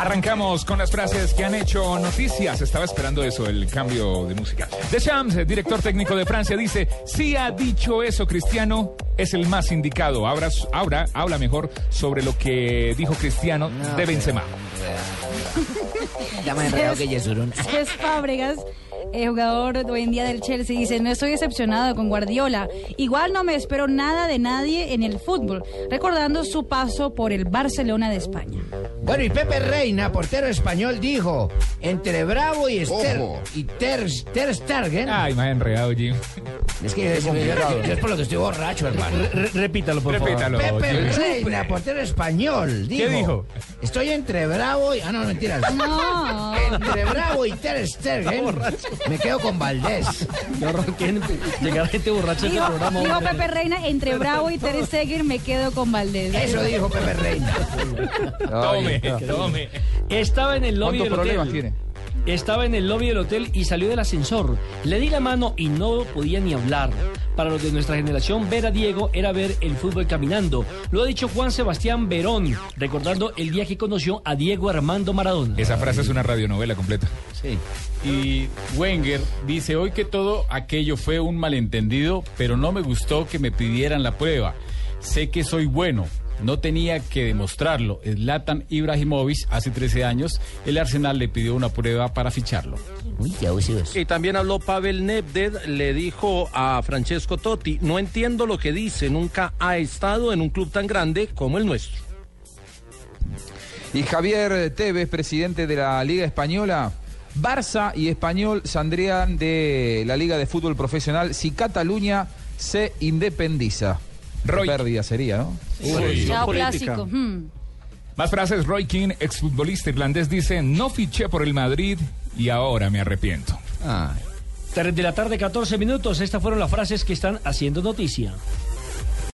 Arrancamos con las frases que han hecho noticias. Estaba esperando eso, el cambio de música. Deschamps, director técnico de Francia, dice, si ha dicho eso Cristiano, es el más indicado. Ahora, ahora habla mejor sobre lo que dijo Cristiano de Benzema. Ya me he enredado que Yesurún. Es Fábregas, el jugador hoy en día del Chelsea, dice, no estoy decepcionado con Guardiola. Igual no me espero nada de nadie en el fútbol, recordando su paso por el Barcelona de España. Bueno, y Pepe Reina, portero español, dijo, entre Bravo y, Ster Ojo. y Ter, Ter Stegen, Ay, me ha enredado, Jim. es que yo es por lo que estoy borracho, hermano. repítalo, por Repítalo. Pepe Jim. Reina, portero español, dijo, dijo? Estoy entre Bravo y... Ah, no, mentiras. No. Entre Bravo y Ter Stegen, me quedo con Valdés. Llegar gente borracha a este Dijo, programa. dijo. Pepe Reina, entre Bravo y Ter Stegen me quedo con Valdés. Eso dijo Pepe Reina. Tome, tome. Estaba en el lobby ¿Cuántos del problemas hotel. tiene? Estaba en el lobby del hotel y salió del ascensor. Le di la mano y no podía ni hablar. Para los de nuestra generación, ver a Diego era ver el fútbol caminando. Lo ha dicho Juan Sebastián Verón, recordando el día que conoció a Diego Armando Maradona. Esa frase es una radionovela completa. Y Wenger dice hoy que todo aquello fue un malentendido, pero no me gustó que me pidieran la prueba. Sé que soy bueno, no tenía que demostrarlo. Zlatan Ibrahimovic, hace 13 años, el Arsenal le pidió una prueba para ficharlo. Uy. Y también habló Pavel Nedved, le dijo a Francesco Totti, no entiendo lo que dice, nunca ha estado en un club tan grande como el nuestro. Y Javier Tevez, presidente de la Liga Española. Barça y Español saldrían de la Liga de Fútbol Profesional si Cataluña se independiza. Roy. Qué pérdida sería, ¿no? Chao clásico. Hmm. Más frases. Roy King, exfutbolista irlandés, dice, no fiché por el Madrid y ahora me arrepiento. Ah, Tres de la tarde, 14 minutos. Estas fueron las frases que están haciendo noticia.